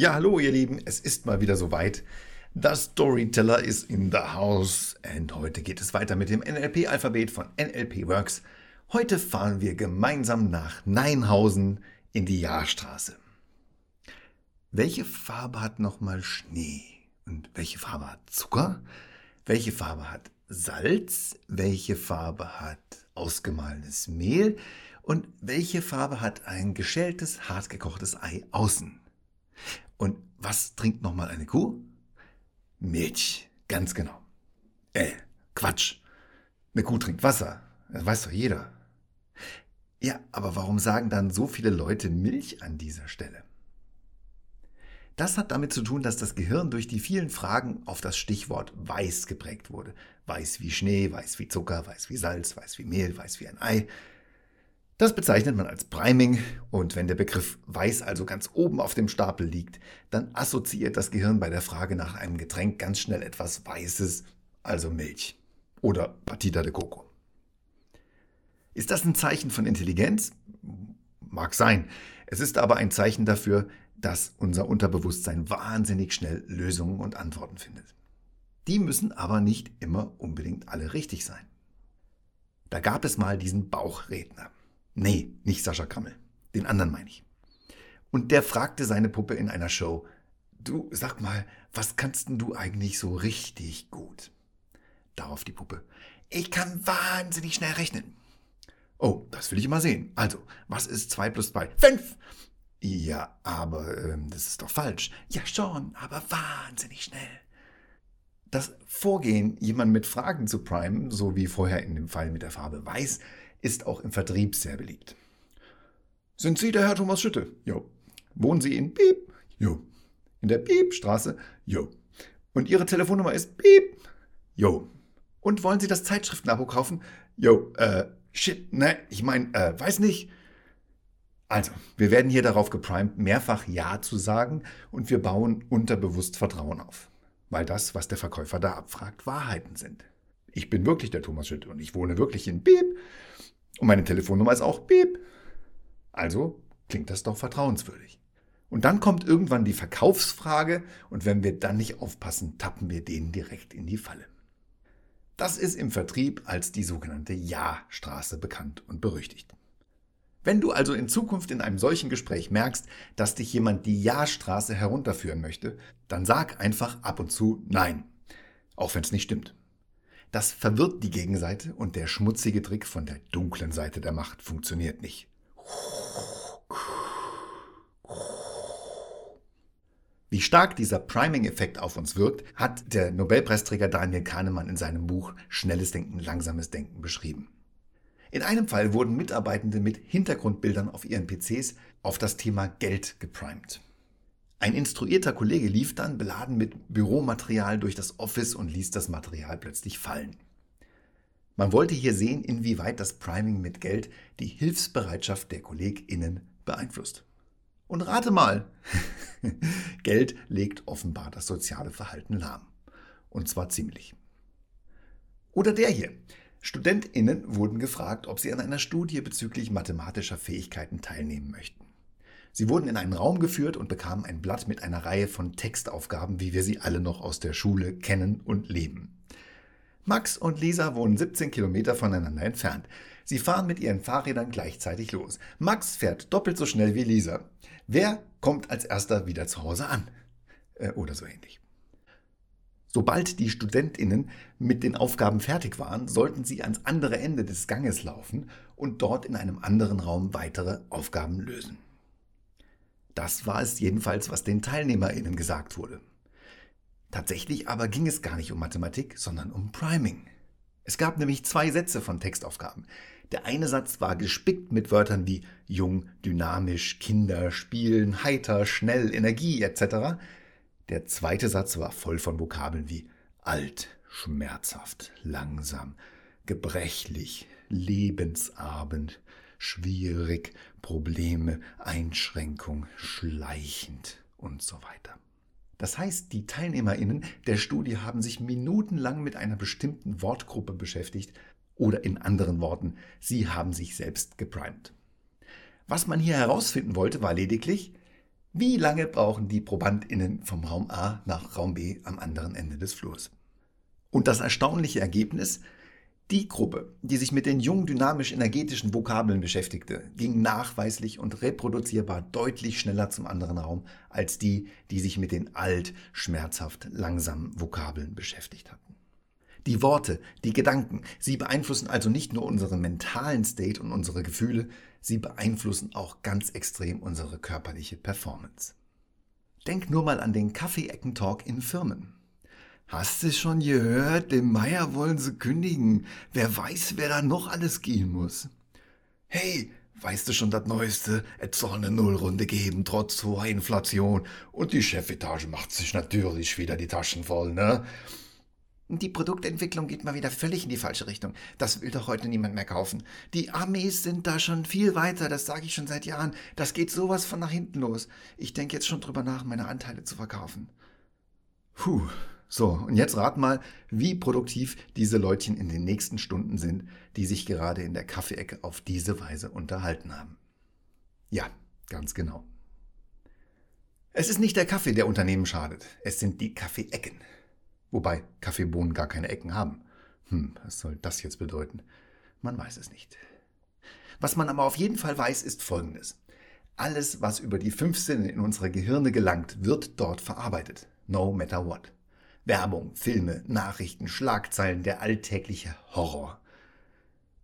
Ja, hallo ihr Lieben, es ist mal wieder soweit. Das Storyteller ist in the house und heute geht es weiter mit dem NLP-Alphabet von NLP Works. Heute fahren wir gemeinsam nach Neinhausen in die Jahrstraße. Welche Farbe hat nochmal Schnee? Und welche Farbe hat Zucker? Welche Farbe hat Salz? Welche Farbe hat ausgemahlenes Mehl? Und welche Farbe hat ein geschältes, hartgekochtes Ei außen? Und was trinkt nochmal eine Kuh? Milch, ganz genau. Äh, Quatsch. Eine Kuh trinkt Wasser. Das weiß doch jeder. Ja, aber warum sagen dann so viele Leute Milch an dieser Stelle? Das hat damit zu tun, dass das Gehirn durch die vielen Fragen auf das Stichwort weiß geprägt wurde. Weiß wie Schnee, weiß wie Zucker, weiß wie Salz, weiß wie Mehl, weiß wie ein Ei. Das bezeichnet man als Priming und wenn der Begriff weiß also ganz oben auf dem Stapel liegt, dann assoziiert das Gehirn bei der Frage nach einem Getränk ganz schnell etwas Weißes, also Milch oder Patita de Coco. Ist das ein Zeichen von Intelligenz? Mag sein. Es ist aber ein Zeichen dafür, dass unser Unterbewusstsein wahnsinnig schnell Lösungen und Antworten findet. Die müssen aber nicht immer unbedingt alle richtig sein. Da gab es mal diesen Bauchredner. Nee, nicht Sascha Krammel. Den anderen meine ich. Und der fragte seine Puppe in einer Show, du sag mal, was kannst denn du eigentlich so richtig gut? Darauf die Puppe, ich kann wahnsinnig schnell rechnen. Oh, das will ich mal sehen. Also, was ist 2 plus 2? 5! Ja, aber ähm, das ist doch falsch. Ja schon, aber wahnsinnig schnell. Das Vorgehen, jemanden mit Fragen zu primen, so wie vorher in dem Fall mit der Farbe weiß, ist auch im Vertrieb sehr beliebt. Sind Sie der Herr Thomas Schütte? Jo. Wohnen Sie in Piep? Jo. In der Piepstraße? Jo. Und Ihre Telefonnummer ist Piep? Jo. Und wollen Sie das Zeitschriftenabo kaufen? Jo. Äh, shit, ne, ich meine, äh, weiß nicht. Also, wir werden hier darauf geprimed, mehrfach Ja zu sagen und wir bauen unterbewusst Vertrauen auf. Weil das, was der Verkäufer da abfragt, Wahrheiten sind. Ich bin wirklich der Thomas Schütte und ich wohne wirklich in Piep und meine Telefonnummer ist auch Piep. Also klingt das doch vertrauenswürdig. Und dann kommt irgendwann die Verkaufsfrage und wenn wir dann nicht aufpassen, tappen wir denen direkt in die Falle. Das ist im Vertrieb als die sogenannte Ja-Straße bekannt und berüchtigt. Wenn du also in Zukunft in einem solchen Gespräch merkst, dass dich jemand die Ja-Straße herunterführen möchte, dann sag einfach ab und zu Nein, auch wenn es nicht stimmt. Das verwirrt die Gegenseite und der schmutzige Trick von der dunklen Seite der Macht funktioniert nicht. Wie stark dieser Priming-Effekt auf uns wirkt, hat der Nobelpreisträger Daniel Kahnemann in seinem Buch Schnelles Denken, Langsames Denken beschrieben. In einem Fall wurden Mitarbeitende mit Hintergrundbildern auf ihren PCs auf das Thema Geld geprimed. Ein instruierter Kollege lief dann beladen mit Büromaterial durch das Office und ließ das Material plötzlich fallen. Man wollte hier sehen, inwieweit das Priming mit Geld die Hilfsbereitschaft der KollegInnen beeinflusst. Und rate mal, Geld legt offenbar das soziale Verhalten lahm. Und zwar ziemlich. Oder der hier. StudentInnen wurden gefragt, ob sie an einer Studie bezüglich mathematischer Fähigkeiten teilnehmen möchten. Sie wurden in einen Raum geführt und bekamen ein Blatt mit einer Reihe von Textaufgaben, wie wir sie alle noch aus der Schule kennen und leben. Max und Lisa wohnen 17 Kilometer voneinander entfernt. Sie fahren mit ihren Fahrrädern gleichzeitig los. Max fährt doppelt so schnell wie Lisa. Wer kommt als erster wieder zu Hause an? Äh, oder so ähnlich. Sobald die Studentinnen mit den Aufgaben fertig waren, sollten sie ans andere Ende des Ganges laufen und dort in einem anderen Raum weitere Aufgaben lösen. Das war es jedenfalls, was den TeilnehmerInnen gesagt wurde. Tatsächlich aber ging es gar nicht um Mathematik, sondern um Priming. Es gab nämlich zwei Sätze von Textaufgaben. Der eine Satz war gespickt mit Wörtern wie jung, dynamisch, Kinder, spielen, heiter, schnell, Energie etc. Der zweite Satz war voll von Vokabeln wie alt, schmerzhaft, langsam, gebrechlich, lebensabend, schwierig, Probleme, Einschränkung, schleichend und so weiter. Das heißt, die Teilnehmerinnen der Studie haben sich minutenlang mit einer bestimmten Wortgruppe beschäftigt oder in anderen Worten, sie haben sich selbst geprimed. Was man hier herausfinden wollte, war lediglich, Wie lange brauchen die ProbandInnen vom Raum A nach Raum B am anderen Ende des Flurs? Und das erstaunliche Ergebnis? Die Gruppe, die sich mit den jungen dynamisch-energetischen Vokabeln beschäftigte, ging nachweislich und reproduzierbar deutlich schneller zum anderen Raum als die, die sich mit den alt, schmerzhaft langsamen Vokabeln beschäftigt hatten. Die Worte, die Gedanken, sie beeinflussen also nicht nur unseren mentalen State und unsere Gefühle, sie beeinflussen auch ganz extrem unsere körperliche Performance. Denk nur mal an den Kaffee-Ecken-Talk in Firmen. Hast du schon gehört? Dem Meier wollen sie kündigen. Wer weiß, wer da noch alles gehen muss. Hey, weißt du schon das Neueste? Es soll eine Nullrunde geben, trotz hoher Inflation. Und die Chefetage macht sich natürlich wieder die Taschen voll, ne? Die Produktentwicklung geht mal wieder völlig in die falsche Richtung. Das will doch heute niemand mehr kaufen. Die Armees sind da schon viel weiter, das sage ich schon seit Jahren. Das geht sowas von nach hinten los. Ich denke jetzt schon drüber nach, meine Anteile zu verkaufen. Puh. So, und jetzt rat mal, wie produktiv diese Leutchen in den nächsten Stunden sind, die sich gerade in der Kaffeeecke auf diese Weise unterhalten haben. Ja, ganz genau. Es ist nicht der Kaffee, der Unternehmen schadet, es sind die Kaffeeecken. Wobei Kaffeebohnen gar keine Ecken haben. Hm, was soll das jetzt bedeuten? Man weiß es nicht. Was man aber auf jeden Fall weiß, ist Folgendes. Alles, was über die fünf Sinne in unsere Gehirne gelangt, wird dort verarbeitet. No matter what. Werbung, Filme, Nachrichten, Schlagzeilen, der alltägliche Horror.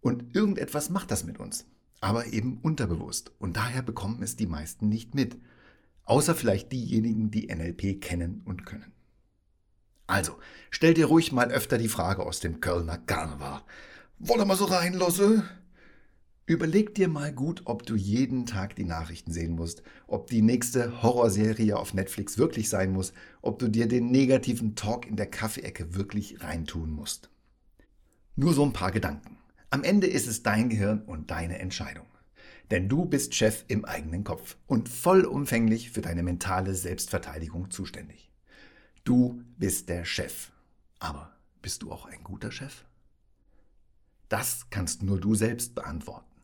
Und irgendetwas macht das mit uns, aber eben unterbewusst. Und daher bekommen es die meisten nicht mit. Außer vielleicht diejenigen, die NLP kennen und können. Also, stell dir ruhig mal öfter die Frage aus dem Kölner Karneval. Wolle mal so rein, Losse? Überleg dir mal gut, ob du jeden Tag die Nachrichten sehen musst, ob die nächste Horrorserie auf Netflix wirklich sein muss, ob du dir den negativen Talk in der Kaffeeecke wirklich reintun musst. Nur so ein paar Gedanken. Am Ende ist es dein Gehirn und deine Entscheidung. Denn du bist Chef im eigenen Kopf und vollumfänglich für deine mentale Selbstverteidigung zuständig. Du bist der Chef. Aber bist du auch ein guter Chef? Das kannst nur du selbst beantworten.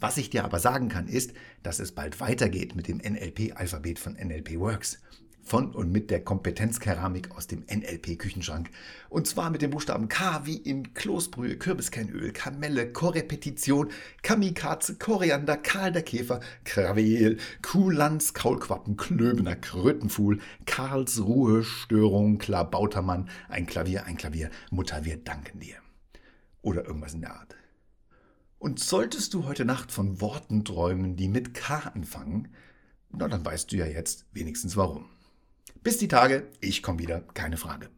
Was ich dir aber sagen kann, ist, dass es bald weitergeht mit dem NLP-Alphabet von NLP Works. Von und mit der Kompetenzkeramik aus dem NLP-Küchenschrank. Und zwar mit dem Buchstaben K wie in Kloßbrühe, Kürbiskernöl, Kamelle, Korrepetition, Kamikaze, Koriander, Karl der Käfer, Krawel, Kulanz, Kaulquappen, Klöbener, Krötenfuhl, Karlsruhe, Störung, Klabautermann, ein Klavier, ein Klavier, Mutter, wir danken dir. Oder irgendwas in der Art. Und solltest du heute Nacht von Worten träumen, die mit K anfangen, na dann weißt du ja jetzt wenigstens warum. Bis die Tage, ich komme wieder, keine Frage.